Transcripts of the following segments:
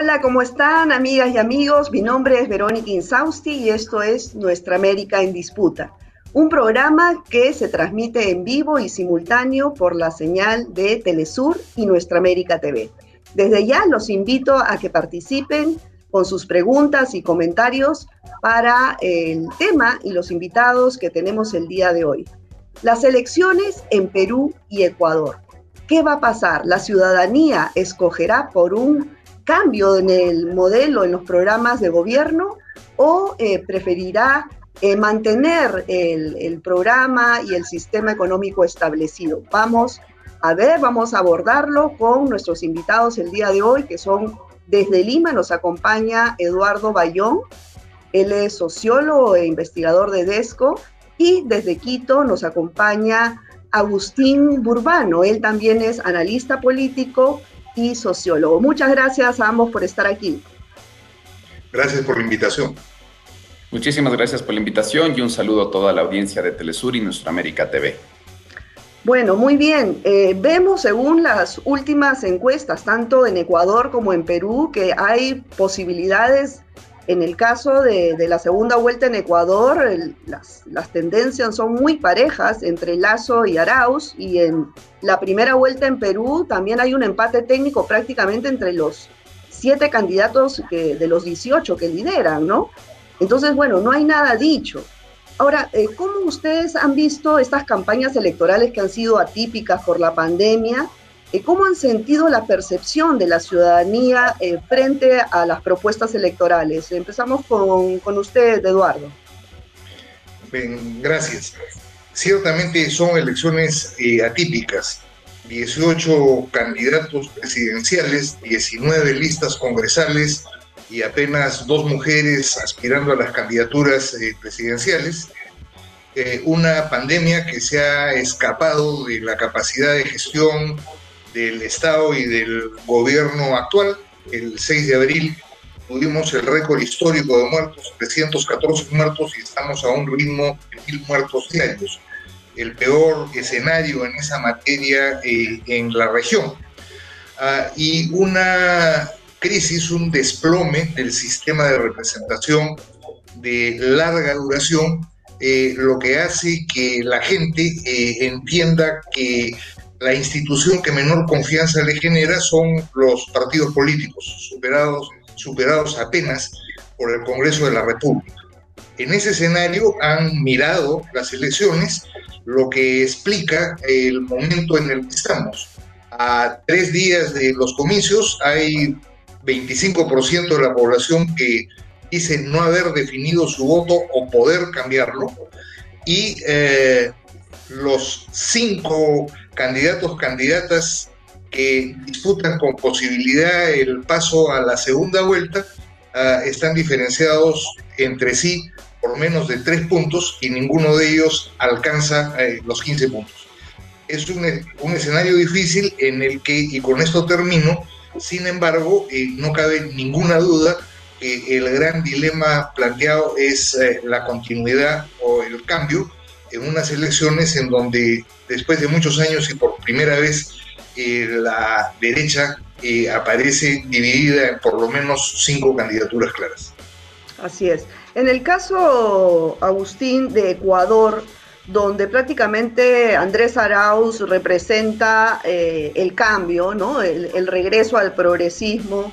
Hola, ¿cómo están amigas y amigos? Mi nombre es Verónica Insausti y esto es Nuestra América en Disputa, un programa que se transmite en vivo y simultáneo por la señal de Telesur y Nuestra América TV. Desde ya los invito a que participen con sus preguntas y comentarios para el tema y los invitados que tenemos el día de hoy. Las elecciones en Perú y Ecuador. ¿Qué va a pasar? ¿La ciudadanía escogerá por un cambio en el modelo, en los programas de gobierno, o eh, preferirá eh, mantener el, el, programa y el sistema económico establecido. Vamos a ver, vamos a abordarlo con nuestros invitados el día de hoy, que son desde Lima, nos acompaña Eduardo Bayón, él es sociólogo e investigador de DESCO, y desde Quito nos acompaña Agustín Burbano, él también es analista político y sociólogo. Muchas gracias a ambos por estar aquí. Gracias por la invitación. Muchísimas gracias por la invitación y un saludo a toda la audiencia de Telesur y Nuestra América TV. Bueno, muy bien. Eh, vemos según las últimas encuestas, tanto en Ecuador como en Perú, que hay posibilidades en el caso de, la segunda vuelta en Ecuador, las, tendencias son muy parejas entre Lazo y Arauz, y en la primera vuelta en Perú también hay un empate técnico prácticamente entre los siete candidatos de los 18 que lideran, ¿no? Entonces, bueno, no hay nada dicho. Ahora, eh, ¿cómo ustedes han visto estas campañas electorales que han sido atípicas por la pandemia? Eh, ¿Cómo han sentido la percepción de la ciudadanía eh, frente a las propuestas electorales? Empezamos con, con usted, Eduardo. Bien, gracias. Ciertamente son elecciones eh, atípicas. 18 candidatos presidenciales, 19 listas congresales y apenas dos mujeres aspirando a las candidaturas presidenciales. una pandemia que se ha escapado de la capacidad de gestión del Estado y del gobierno actual. El 6 de abril tuvimos el récord histórico de muertos, 314 muertos y estamos a un ritmo de mil muertos diarios. El peor escenario en esa materia eh, en la región. Ah, y una crisis, un desplome del sistema de representación de larga duración, eh, lo que hace que la gente eh, entienda que la institución que menor confianza le genera son los partidos políticos, superados, superados apenas por el Congreso de la República. En ese escenario han mirado las elecciones, lo que explica el momento en el que estamos. A tres días de los comicios hay 25% de la población que dice no haber definido su voto o poder cambiarlo y eh, los cinco candidatos, candidatas que disputan con posibilidad el paso a la segunda vuelta, ah, están diferenciados entre sí por menos de tres puntos y ninguno de ellos alcanza eh, los 15 puntos. Es un, un, escenario difícil en el que, y con esto termino, sin embargo, eh, no cabe ninguna duda que el gran dilema planteado es eh, la continuidad o el cambio en unas elecciones en donde después de muchos años y por primera vez eh, la derecha eh, aparece dividida en por lo menos cinco candidaturas claras. Así es. En el caso, Agustín, de Ecuador, donde prácticamente Andrés Arauz representa eh, el cambio, ¿no? el, regreso al progresismo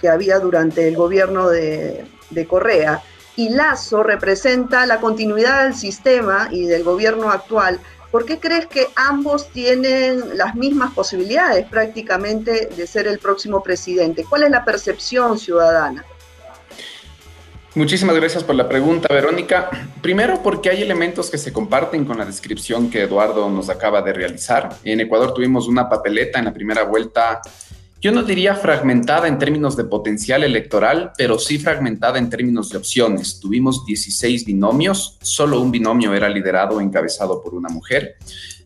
que había durante el gobierno de, de Correa y Lazo representa la continuidad del sistema y del gobierno actual, ¿por qué crees que ambos tienen las mismas posibilidades prácticamente de ser el próximo presidente? ¿Cuál es la percepción ciudadana? Muchísimas gracias por la pregunta, Verónica. Primero, porque hay elementos que se comparten con la descripción que Eduardo nos acaba de realizar. En Ecuador tuvimos una papeleta en la primera vuelta yo no diría fragmentada en términos de potencial electoral, pero sí fragmentada en términos de opciones. Tuvimos 16 binomios, solo un binomio era liderado o encabezado por una mujer.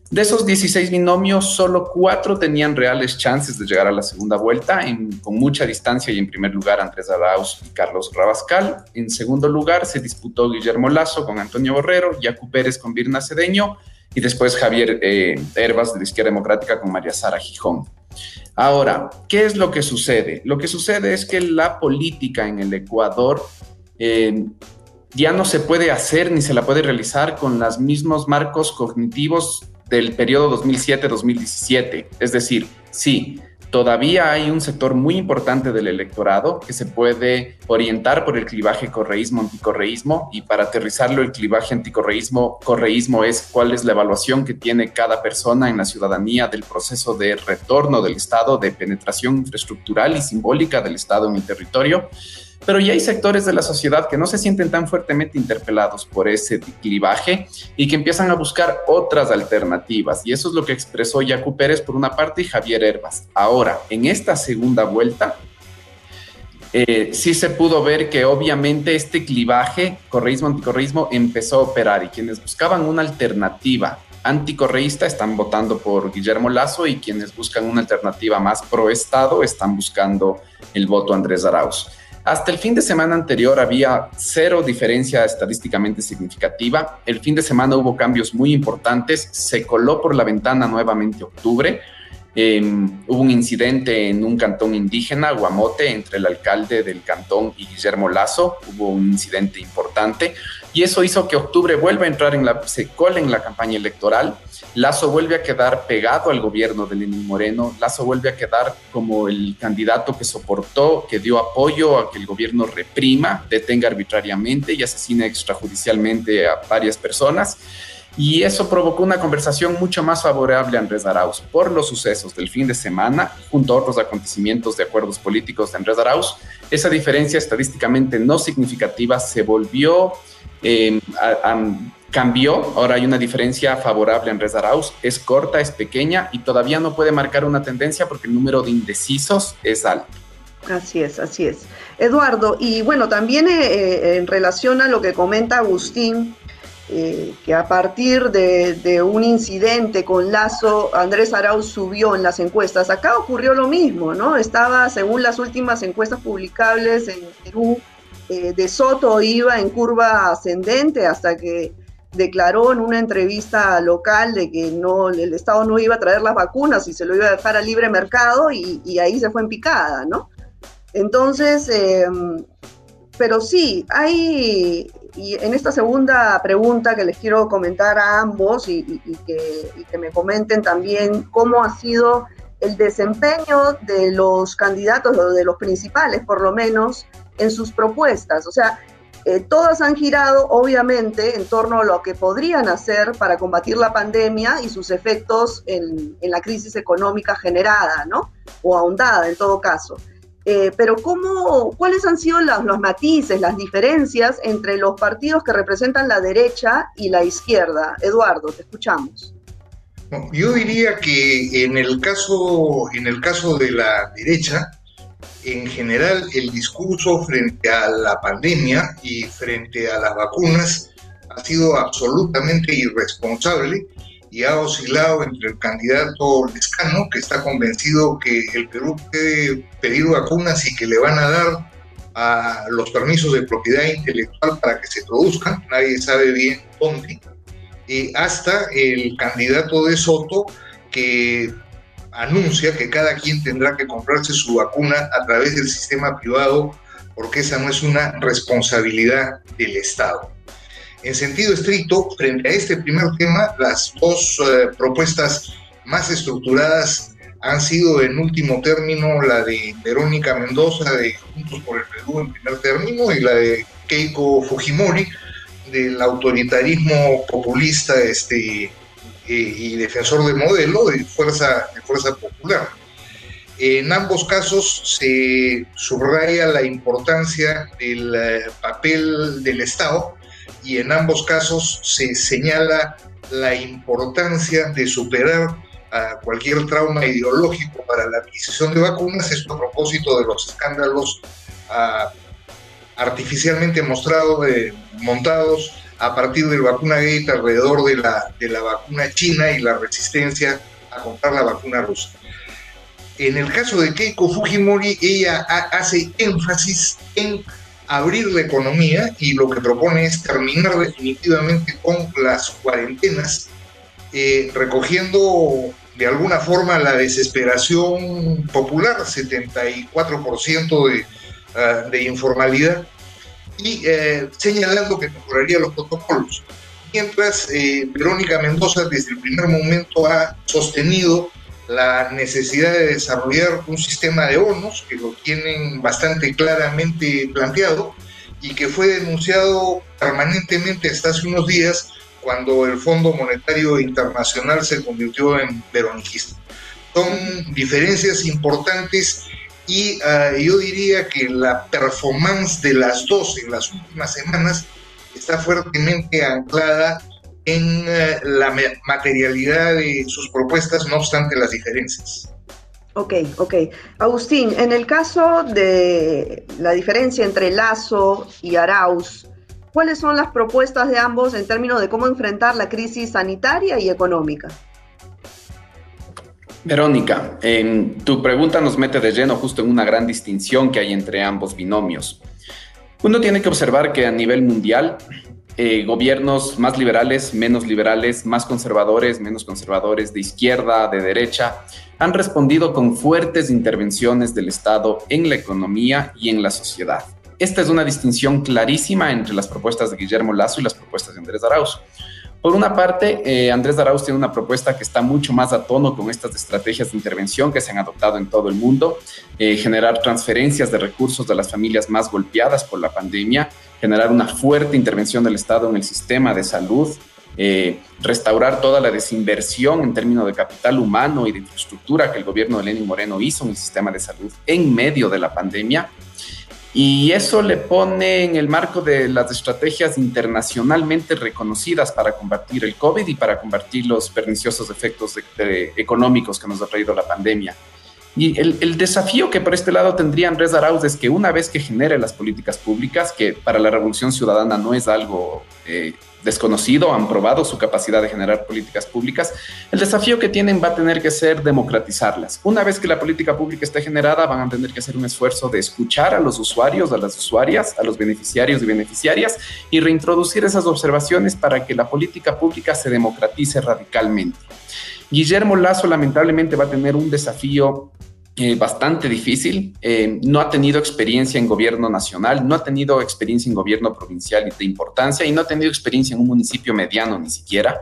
De esos 16 binomios, solo cuatro tenían reales chances de llegar a la segunda vuelta, con mucha distancia y en primer lugar Andrés Arauz y Carlos Rabascal. En segundo lugar se disputó Guillermo Lazo con Antonio Borrero, Yacu Pérez con Virna Cedeño y después Javier eh, de la Izquierda Democrática con María Sara Gijón. Ahora, ¿qué es lo que sucede? Lo que sucede es que la política en el Ecuador eh, ya no se puede hacer ni se la puede realizar con los mismos marcos cognitivos del periodo 2007-2017. Es decir, sí, todavía hay un sector muy importante del electorado que se puede orientar por el clivaje correísmo-anticorreísmo y para aterrizarlo el clivaje anticorreísmo-correísmo es cuál es la evaluación que tiene cada persona en la ciudadanía del proceso de retorno del Estado, de penetración infraestructural y simbólica del Estado en el territorio pero ya hay sectores de la sociedad que no se sienten tan fuertemente interpelados por ese clivaje y que empiezan a buscar otras alternativas. Y eso es lo que expresó Yacu Pérez por una parte y Javier Herbas. Ahora, en esta segunda vuelta, eh, sí se pudo ver que obviamente este clivaje, correísmo-anticorreísmo, empezó a operar y quienes buscaban una alternativa anticorreísta están votando por Guillermo Lazo y quienes buscan una alternativa más pro Estado están buscando el voto Andrés Arauz. Hasta el fin de semana anterior había cero diferencia estadísticamente significativa. El fin de semana hubo cambios muy importantes. Se coló por la ventana nuevamente octubre. Em, hubo un incidente en un cantón indígena, Guamote, entre el alcalde del cantón y Guillermo Lazo. Hubo un incidente importante y eso hizo que octubre vuelva a entrar en la, se cola en la campaña electoral Lazo vuelve a quedar pegado al gobierno de Lenín Moreno, Lazo vuelve a quedar como el candidato que soportó, que dio apoyo a que el gobierno reprima, detenga arbitrariamente y asesine extrajudicialmente a varias personas. Y eso provocó una conversación mucho más favorable a Andrés Arauz por los sucesos del fin de semana, junto a otros acontecimientos de acuerdos políticos de Andrés Arauz. Esa diferencia estadísticamente no significativa se volvió a cambió, ahora hay una diferencia favorable en Arauz, es corta, es pequeña y todavía no puede marcar una tendencia porque el número de indecisos es alto. Así es, así es. Eduardo, y bueno, también eh, eh, en relación a lo que comenta Agustín, eh, que a partir de, un incidente con Lazo, Andrés Arauz subió en las encuestas. Acá ocurrió lo mismo, ¿no? Estaba, según las últimas encuestas publicables en Perú, de Soto iba en curva ascendente hasta que declaró en una entrevista local de que no, el Estado no iba a traer las vacunas y se lo iba a dejar a libre mercado y, ahí se fue en picada, ¿no? Entonces, em, pero sí, hay, y en esta segunda pregunta que les quiero comentar a ambos y, que, y que me comenten también cómo ha sido el desempeño de los candidatos, o de los principales por lo menos, en sus propuestas. O sea, eh, todas han girado, obviamente, en torno a lo que podrían hacer para combatir la pandemia y sus efectos en, la crisis económica generada, ¿no? O ahondada, en todo caso. Eh, pero ¿cómo, ¿cuáles han sido los, los, matices, las diferencias entre los partidos que representan la derecha y la izquierda? Eduardo, te escuchamos. Yo diría que en el caso, en el caso de la derecha, en general el discurso frente a la pandemia y frente a las vacunas ha sido absolutamente irresponsable y ha oscilado entre el candidato Lescano, que está convencido que el Perú puede pedir vacunas y que le van a dar a los permisos de propiedad intelectual para que se produzcan, nadie sabe bien dónde, hasta el candidato de Soto, que anuncia que cada quien tendrá que comprarse su vacuna a través del sistema privado porque esa no es una responsabilidad del Estado. En sentido estricto, frente a este primer tema, las dos eh, propuestas más estructuradas han sido en último término la de Verónica Mendoza de Juntos por el Perú en primer término y la de Keiko Fujimori del autoritarismo populista este, eh, y defensor del modelo de fuerza, de fuerza popular. En ambos casos se subraya la importancia del eh, papel del Estado y en ambos casos se señala la importancia de superar a cualquier trauma ideológico para la adquisición de vacunas, esto a propósito de los escándalos ah, artificialmente mostrados, eh, montados a partir del vacuna gate alrededor de la, de la vacuna china y la resistencia a comprar la vacuna rusa. En el caso de Keiko Fujimori, ella hace énfasis en abrir la economía y lo que propone es terminar definitivamente con las cuarentenas, eh, recogiendo de alguna forma la desesperación popular, 74% de, ah, de informalidad, y eh, señalando que mejoraría los protocolos. Mientras eh, Verónica Mendoza desde el primer momento ha sostenido la necesidad de desarrollar un sistema de bonos que lo tienen bastante claramente planteado y que fue denunciado permanentemente hasta hace unos días cuando el Fondo Monetario Internacional se convirtió en veroniquista. Son diferencias importantes y ah, yo diría que la performance de las dos en las últimas semanas está fuertemente anclada en eh, la materialidad de sus propuestas, no obstante las diferencias. Ok, ok. Agustín, en el caso de la diferencia entre Lazo y Arauz, ¿cuáles son las propuestas de ambos en términos de cómo enfrentar la crisis sanitaria y económica? Verónica, tu pregunta nos mete de lleno justo en una gran distinción que hay entre ambos binomios. Uno tiene que observar que a nivel mundial eh, gobiernos más liberales, menos liberales, más conservadores, menos conservadores, de izquierda, de derecha, han respondido con fuertes intervenciones del Estado en la economía y en la sociedad. Esta es una distinción clarísima entre las propuestas de Guillermo Lazo y las propuestas de Andrés Arauz. Por una parte, eh, Andrés Arauz tiene una propuesta que está mucho más a tono con estas estrategias de intervención que se han adoptado en todo el mundo, eh, generar transferencias de recursos de las familias más golpeadas por la pandemia, generar una fuerte intervención del Estado en el sistema de salud, eh, restaurar toda la desinversión en términos de capital humano y de infraestructura que el gobierno de Lenin Moreno hizo en el sistema de salud en medio de la pandemia y eso le pone en el marco de las estrategias internacionalmente reconocidas para combatir el COVID y para combatir los perniciosos efectos económicos que nos ha traído la pandemia. Y el, desafío que por este lado tendría Andrés Arauz es que una vez que genere las políticas públicas, que para la Revolución Ciudadana no es algo eh, desconocido, han probado su capacidad de generar políticas públicas, el desafío que tienen va a tener que ser democratizarlas. Una vez que la política pública esté generada, van a tener que hacer un esfuerzo de escuchar a los usuarios, a las usuarias, a los beneficiarios y beneficiarias y reintroducir esas observaciones para que la política pública se democratice radicalmente. Guillermo Lazo lamentablemente va a tener un desafío eh, bastante difícil. Eh, no ha tenido experiencia en gobierno nacional, no ha tenido experiencia en gobierno provincial de importancia y no ha tenido experiencia en un municipio mediano ni siquiera.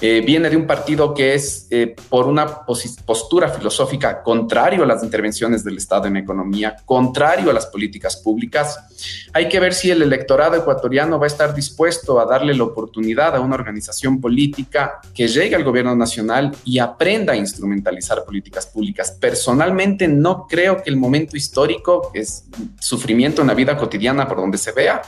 Eh, viene de un partido que es eh, por una postura filosófica contrario a las intervenciones del Estado en economía, contrario a las políticas públicas. Hay que ver si el electorado ecuatoriano va a estar dispuesto a darle la oportunidad a una organización política que llegue al gobierno nacional y aprenda a instrumentalizar políticas públicas. Personalmente no creo que el momento histórico, es sufrimiento en la vida cotidiana por donde se vea,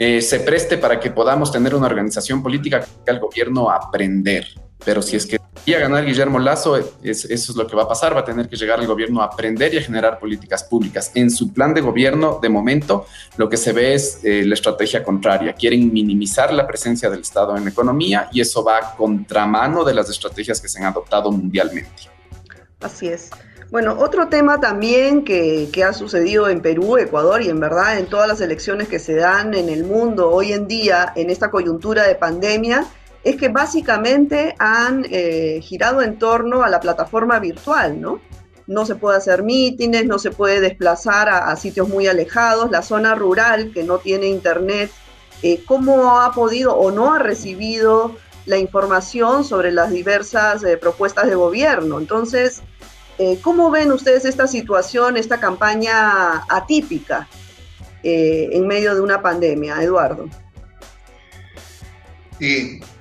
eh, se preste para que podamos tener una organización política que al gobierno aprender. Pero si es que a ganar Guillermo Lazo, eso es lo que va a pasar, va a tener que llegar al gobierno a aprender y a generar políticas públicas. En su plan de gobierno, de momento, lo que se ve es eh, la estrategia contraria. Quieren minimizar la presencia del Estado en la economía y eso va a contramano de las estrategias que se han adoptado mundialmente. Así es. Bueno, otro tema también que, ha sucedido en Perú, Ecuador y en verdad en todas las elecciones que se dan en el mundo hoy en día en esta coyuntura de pandemia es que básicamente han eh, girado en torno a la plataforma virtual, ¿no? No se puede hacer mítines, no se puede desplazar a, sitios muy alejados, la zona rural que no tiene internet, eh, ¿cómo ha podido o no ha recibido la información sobre las diversas eh, propuestas de gobierno? Entonces, eh, ¿Cómo ven ustedes esta situación, esta campaña atípica eh, en medio de una pandemia, Eduardo?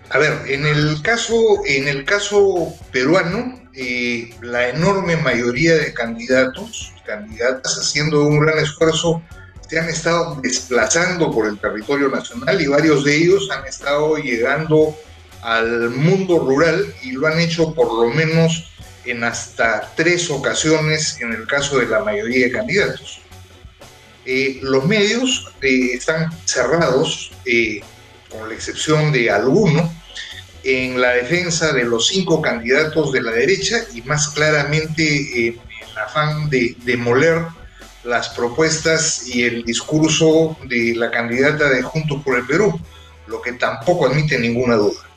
a ver, en el caso, en el caso peruano, eh, la enorme mayoría de candidatos, candidatas haciendo un gran esfuerzo, se han estado desplazando por el territorio nacional y varios de ellos han estado llegando al mundo rural y lo han hecho por lo menos en hasta tres ocasiones en el caso de la mayoría de candidatos. Eh, los medios eh, están cerrados, eh, con la excepción de alguno, en la defensa de los cinco candidatos de la derecha y más claramente en el afán de demoler las propuestas y el discurso de la candidata de Juntos por el Perú, lo que tampoco admite ninguna duda.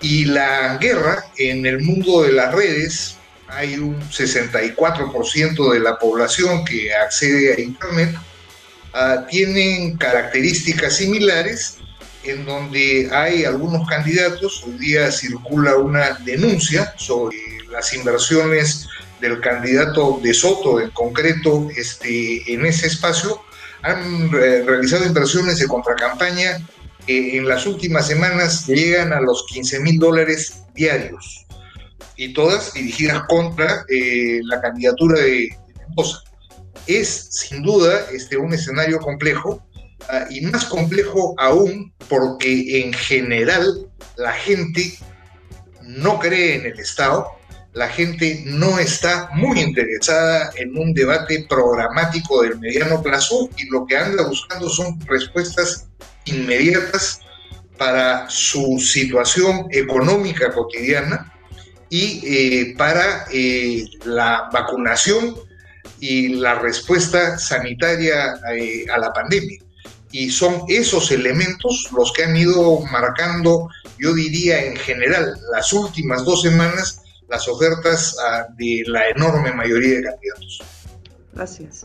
Y la guerra en el mundo de las redes, hay un 64% de la población que accede a Internet, uh, tienen características similares en donde hay algunos candidatos, hoy día circula una denuncia sobre las inversiones del candidato de Soto en concreto este, en ese espacio, han realizado inversiones de contracampaña que en las últimas semanas llegan a los 15 mil dólares diarios y todas dirigidas contra eh, la candidatura de Mendoza. Es sin duda este, un escenario complejo uh, y más complejo aún porque en general la gente no cree en el Estado, la gente no está muy interesada en un debate programático del mediano plazo y lo que anda buscando son respuestas inmediatas para su situación económica cotidiana y eh, para eh, la vacunación y la respuesta sanitaria eh, a la pandemia. Y son esos elementos los que han ido marcando, yo diría en general, las últimas dos semanas, las ofertas ah, de la enorme mayoría de candidatos. Gracias.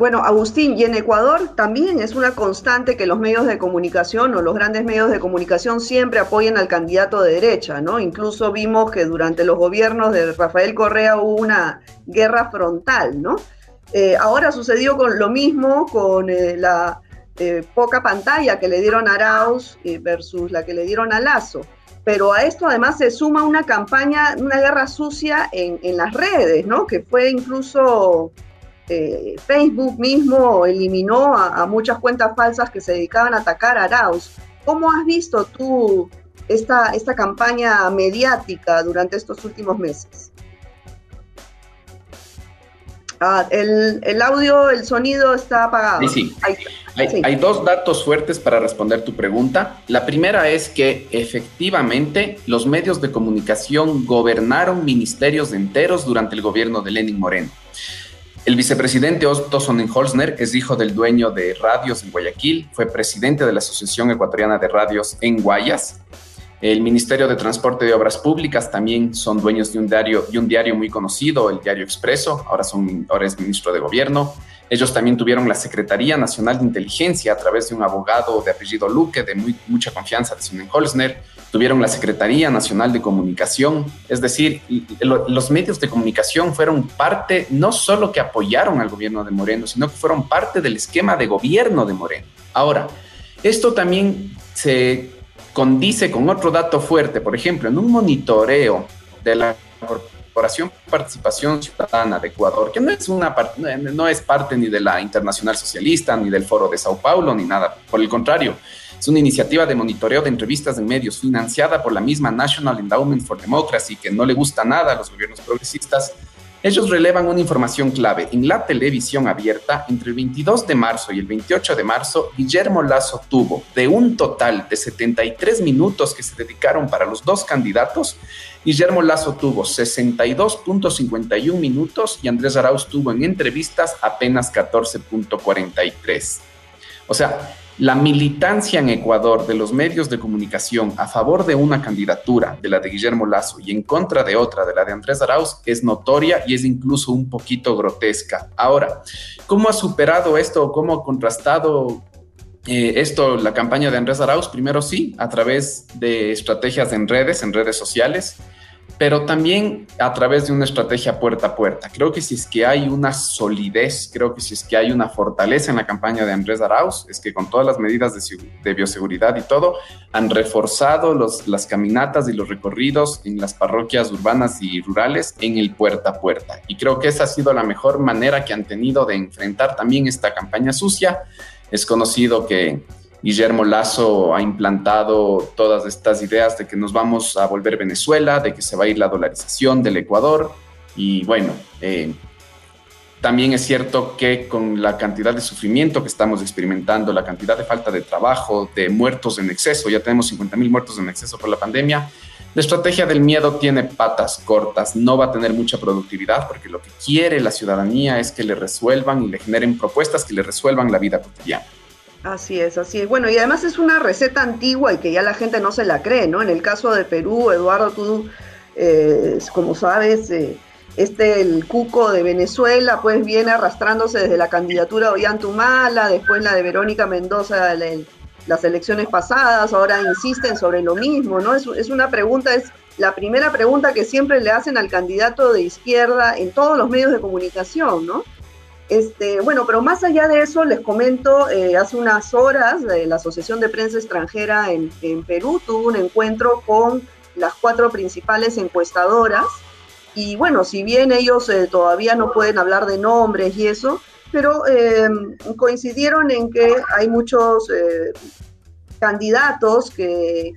Bueno, Agustín, y en Ecuador también es una constante que los medios de comunicación o los grandes medios de comunicación siempre apoyen al candidato de derecha, ¿no? Incluso vimos que durante los gobiernos de Rafael Correa hubo una guerra frontal, ¿no? Eh, ahora sucedió con lo mismo con eh, la eh, poca pantalla que le dieron a Arauz versus la que le dieron a Lazo pero a esto además se suma una campaña, una guerra sucia en, en las redes, ¿no? Que fue incluso eh, Facebook mismo eliminó a, a, muchas cuentas falsas que se dedicaban a atacar a Arauz. ¿Cómo has visto tú esta, esta campaña mediática durante estos últimos meses? Ah, el, el, audio, el sonido está apagado. Sí, sí. Ahí, hay, sí. hay, dos datos fuertes para responder tu pregunta. La primera es que efectivamente los medios de comunicación gobernaron ministerios enteros durante el gobierno de Lenin Moreno. El vicepresidente Otto Sonnenholzner es hijo del dueño de radios en Guayaquil, fue presidente de la Asociación Ecuatoriana de Radios en Guayas, el Ministerio de Transporte y Obras Públicas también son dueños de un diario, de un diario muy conocido, el Diario Expreso, ahora, son, ahora es ministro de Gobierno. Ellos también tuvieron la Secretaría Nacional de Inteligencia a través de un abogado de apellido Luque, de muy, mucha confianza de Sonnenholzner. Tuvieron la Secretaría Nacional de Comunicación. Es decir, los medios de comunicación fueron parte, no solo que apoyaron al gobierno de Moreno, sino que fueron parte del esquema de gobierno de Moreno. Ahora, esto también se condice con otro dato fuerte, por ejemplo, en un monitoreo de la Corporación Participación Ciudadana de Ecuador, que no es, una, no es parte ni de la Internacional Socialista, ni del Foro de Sao Paulo, ni nada, por el contrario, es una iniciativa de monitoreo de entrevistas en medios financiada por la misma National Endowment for Democracy, que no le gusta nada a los gobiernos progresistas, ellos relevan una información clave. En la televisión abierta, entre el 22 de marzo y el 28 de marzo, Guillermo Lazo tuvo de un total de 73 minutos que se dedicaron para los dos candidatos, Guillermo Lazo tuvo 62.51 minutos y Andrés Arauz tuvo en entrevistas apenas 14.43. O sea, la militancia en Ecuador de los medios de comunicación a favor de una candidatura, de la de Guillermo Lazo, y en contra de otra, de la de Andrés Arauz, es notoria y es incluso un poquito grotesca. Ahora, ¿cómo ha superado esto? ¿Cómo ha contrastado eh, esto la campaña de Andrés Arauz? Primero sí, a través de estrategias en redes, en redes sociales pero también a través de una estrategia puerta a puerta. Creo que si es que hay una solidez, creo que si es que hay una fortaleza en la campaña de Andrés Arauz, es que con todas las medidas de, bioseguridad y todo, han reforzado las caminatas y los recorridos en las parroquias urbanas y rurales en el puerta a puerta. Y creo que esa ha sido la mejor manera que han tenido de enfrentar también esta campaña sucia. Es conocido que Guillermo Lazo ha implantado todas estas ideas de que nos vamos a volver Venezuela, de que se va a ir la dolarización del Ecuador. Y bueno, eh, también es cierto que con la cantidad de sufrimiento que estamos experimentando, la cantidad de falta de trabajo, de muertos en exceso, ya tenemos 50 mil muertos en exceso por la pandemia, la estrategia del miedo tiene patas cortas, no va a tener mucha productividad porque lo que quiere la ciudadanía es que le resuelvan y le generen propuestas que le resuelvan la vida cotidiana. Así es, así es. Bueno, y además es una receta antigua y que ya la gente no se la cree, ¿no? En el caso de Perú, Eduardo, tú, eh, como sabes, eh, este, el cuco de Venezuela, pues viene arrastrándose desde la candidatura de Ollantumala, después la de Verónica Mendoza, las elecciones pasadas, ahora insisten sobre lo mismo, ¿no? Es, es una pregunta, es la primera pregunta que siempre le hacen al candidato de izquierda en todos los medios de comunicación, ¿no? Este, bueno, pero más allá de eso, les comento, eh, hace unas horas eh, la Asociación de Prensa Extranjera en, Perú tuvo un encuentro con las cuatro principales encuestadoras. Y bueno, si bien ellos eh, todavía no pueden hablar de nombres y eso, pero em, coincidieron en que hay muchos candidatos que,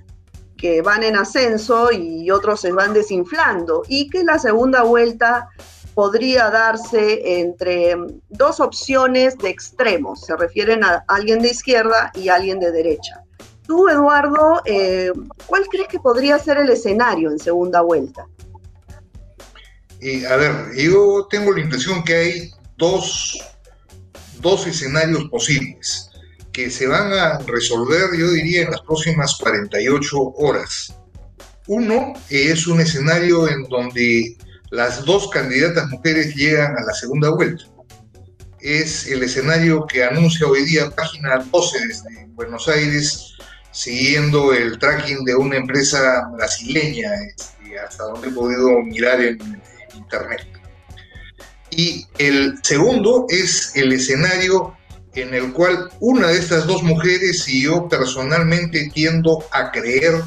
que van en ascenso y otros se van desinflando. Y que la segunda vuelta podría darse entre dos opciones de extremos, se refieren a alguien de izquierda y alguien de derecha. Tú, Eduardo, eh, ¿cuál crees que podría ser el escenario en segunda vuelta? a ver, yo tengo la impresión que hay dos, dos escenarios posibles que se van a resolver, yo diría, en las próximas 48 horas. Uno es un escenario en donde las dos candidatas mujeres llegan a la segunda vuelta. Es el escenario que anuncia hoy día página 12 desde Buenos Aires, siguiendo el tracking de una empresa brasileña, este, hasta donde he podido mirar en internet. Y el segundo es el escenario en el cual una de estas dos mujeres, y yo personalmente tiendo a creer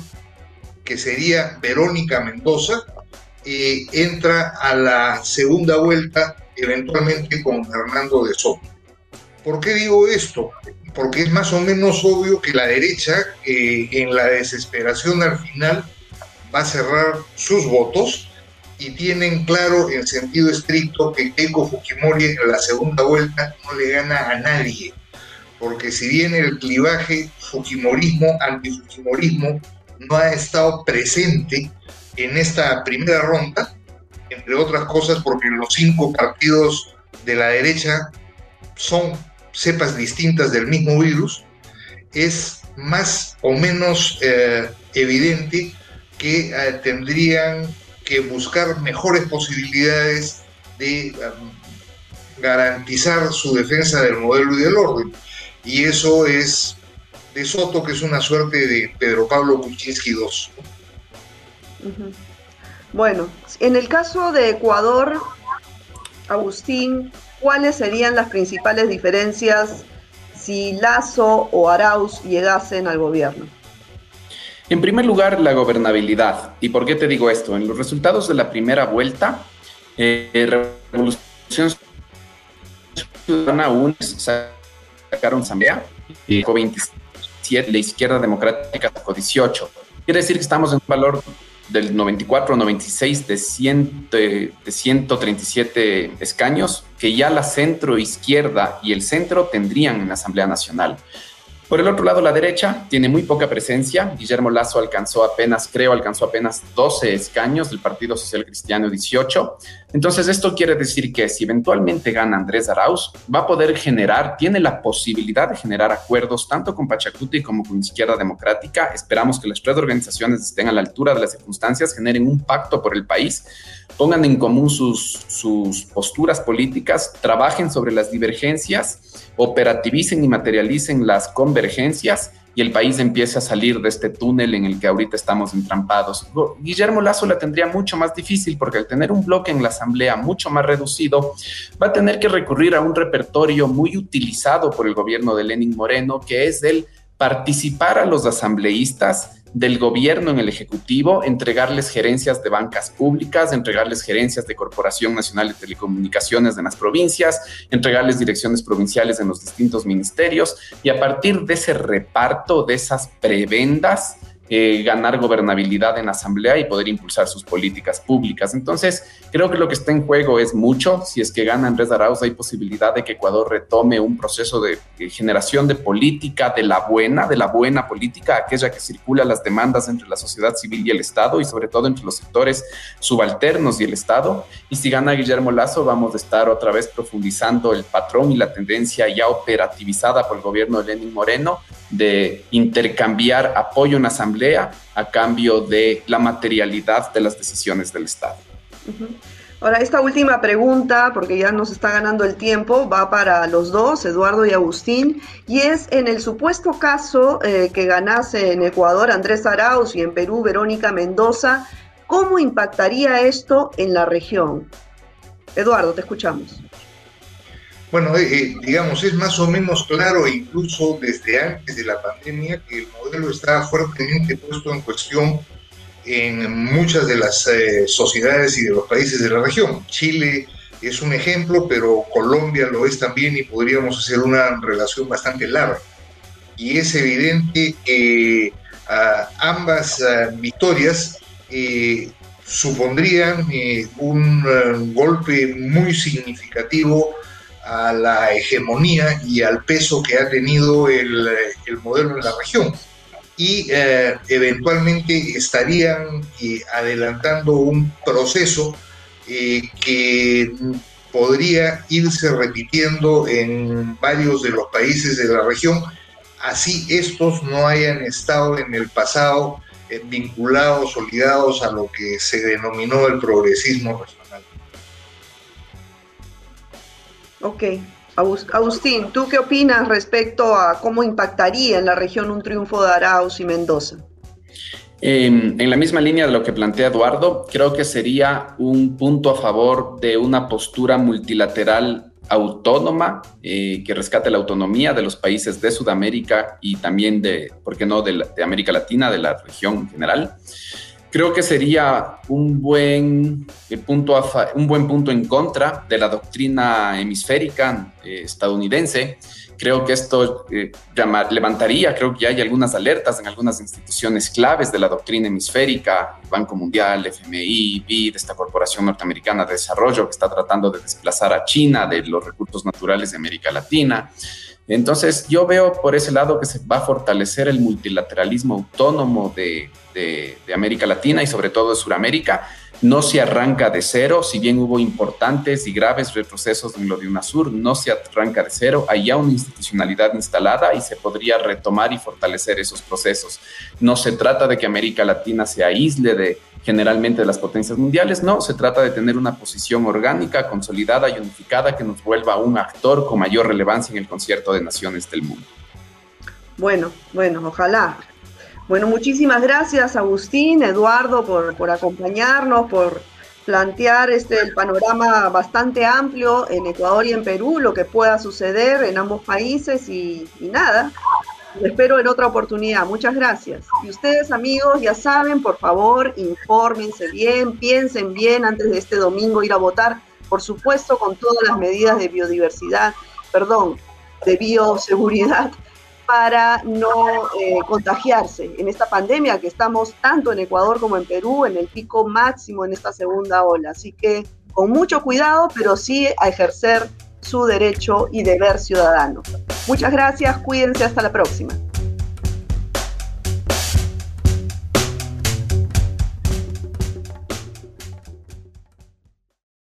que sería Verónica Mendoza, eh, entra a la segunda vuelta eventualmente con Fernando de Soto. ¿Por qué digo esto? Porque es más o menos obvio que la derecha, eh, en la desesperación al final, va a cerrar sus votos y tienen claro en sentido estricto que Keiko Fujimori en la segunda vuelta no le gana a nadie. Porque si bien el clivaje Fujimorismo-antifujimorismo no ha estado presente en esta primera ronda, entre otras cosas porque los cinco partidos de la derecha son cepas distintas del mismo virus, es más o menos eh, evidente que eh, tendrían que buscar mejores posibilidades de um, garantizar su defensa del modelo y del orden. Y eso es de Soto, que es una suerte de Pedro Pablo Kuczynski II. Bueno, en el caso de Ecuador, Agustín, ¿cuáles serían las principales diferencias si Lazo o Arauz llegasen al gobierno? En primer lugar, la gobernabilidad. ¿Y por qué te digo esto? En los resultados de la primera vuelta, eh, Revolución Ciudadana sacaron Zambia y 27, la izquierda democrática sacó 18. Quiere decir que estamos en un valor del 94 96 de, 100, de 137 escaños que ya la centro izquierda y el centro tendrían en la Asamblea Nacional. Por el otro lado, la derecha tiene muy poca presencia. Guillermo Lazo alcanzó apenas, creo, alcanzó apenas 12 escaños, del Partido Social Cristiano 18. Entonces, esto quiere decir que si eventualmente gana Andrés Arauz, va a poder generar, tiene la posibilidad de generar acuerdos tanto con Pachacuti como con Izquierda Democrática. Esperamos que las tres organizaciones estén a la altura de las circunstancias, generen un pacto por el país, pongan en común sus, sus posturas políticas, trabajen sobre las divergencias operativicen y materialicen las convergencias y el país empiece a salir de este túnel en el que ahorita estamos entrampados. Guillermo Lazo la tendría mucho más difícil porque al tener un bloque en la Asamblea mucho más reducido, va a tener que recurrir a un repertorio muy utilizado por el gobierno de Lenin Moreno, que es el participar a los asambleístas del gobierno en el Ejecutivo, entregarles gerencias de bancas públicas, entregarles gerencias de Corporación Nacional de Telecomunicaciones en las provincias, entregarles direcciones provinciales en los distintos ministerios. Y a partir de ese reparto, de esas prebendas, eh, ganar gobernabilidad en la Asamblea y poder impulsar sus políticas públicas. Entonces, creo que lo que está en juego es mucho. Si es que gana Andrés Arauz, hay posibilidad de que Ecuador retome un proceso de, generación de política de la buena, de la buena política, aquella que circula las demandas entre la sociedad civil y el Estado y sobre todo entre los sectores subalternos y el Estado. Y si gana Guillermo Lazo, vamos a estar otra vez profundizando el patrón y la tendencia ya operativizada por el gobierno de Lenin Moreno de intercambiar apoyo en Asamblea a cambio de la materialidad de las decisiones del Estado. Ahora, esta última pregunta, porque ya nos está ganando el tiempo, va para los dos, Eduardo y Agustín, y es en el supuesto caso eh, que ganase en Ecuador Andrés Arauz y en Perú Verónica Mendoza, ¿cómo impactaría esto en la región? Eduardo, te escuchamos. Bueno, eh, eh, digamos, es más o menos claro, incluso desde antes de la pandemia, que el modelo está fuertemente puesto en cuestión en muchas de las eh, sociedades y de los países de la región. Chile es un ejemplo, pero Colombia lo es también y podríamos hacer una relación bastante larga. Y es evidente que ambas victorias supondrían un golpe muy significativo a la hegemonía y al peso que ha tenido el, modelo en la región. Y eh, eventualmente estarían eh, adelantando un proceso eh, que podría irse repitiendo en varios de los países de la región, así estos no hayan estado en el pasado vinculados o ligados a lo que se denominó el progresismo regional. Ok. Agustín, ¿tú qué opinas respecto a cómo impactaría en la región un triunfo de Arauz y Mendoza? en la misma línea de lo que plantea Eduardo, creo que sería un punto a favor de una postura multilateral autónoma eh, que rescate la autonomía de los países de Sudamérica y también de, ¿por qué no?, de, de América Latina, de la región en general creo que sería un buen, eh, punto un buen punto en contra de la doctrina hemisférica eh, estadounidense. Creo que esto eh, levantaría, creo que ya hay algunas alertas en algunas instituciones claves de la doctrina hemisférica, Banco Mundial, FMI, BID, esta Corporación Norteamericana de Desarrollo que está tratando de desplazar a China de los recursos naturales de América Latina. Entonces, yo veo por ese lado que se va a fortalecer el multilateralismo autónomo de, América Latina y sobre todo de Sudamérica. No se arranca de cero, si bien hubo importantes y graves retrocesos en lo de UNASUR, no se arranca de cero, hay ya una institucionalidad instalada y se podría retomar y fortalecer esos procesos. No se trata de que América Latina se aísle de, generalmente de las potencias mundiales, no, se trata de tener una posición orgánica, consolidada y unificada que nos vuelva un actor con mayor relevancia en el concierto de naciones del mundo. Bueno, bueno, ojalá. Bueno, muchísimas gracias Agustín, Eduardo, por, por acompañarnos, por plantear este, el panorama bastante amplio en Ecuador y en Perú, lo que pueda suceder en ambos países y, nada, espero en otra oportunidad. Muchas gracias. Y ustedes, amigos, ya saben, por favor, infórmense bien, piensen bien antes de este domingo ir a votar, por supuesto, con todas las medidas de biodiversidad, perdón, de bioseguridad para no eh, contagiarse en esta pandemia que estamos tanto en Ecuador como en Perú en el pico máximo en esta segunda ola. Así que con mucho cuidado, pero sí a ejercer su derecho y deber ciudadano. Muchas gracias, cuídense, hasta la próxima.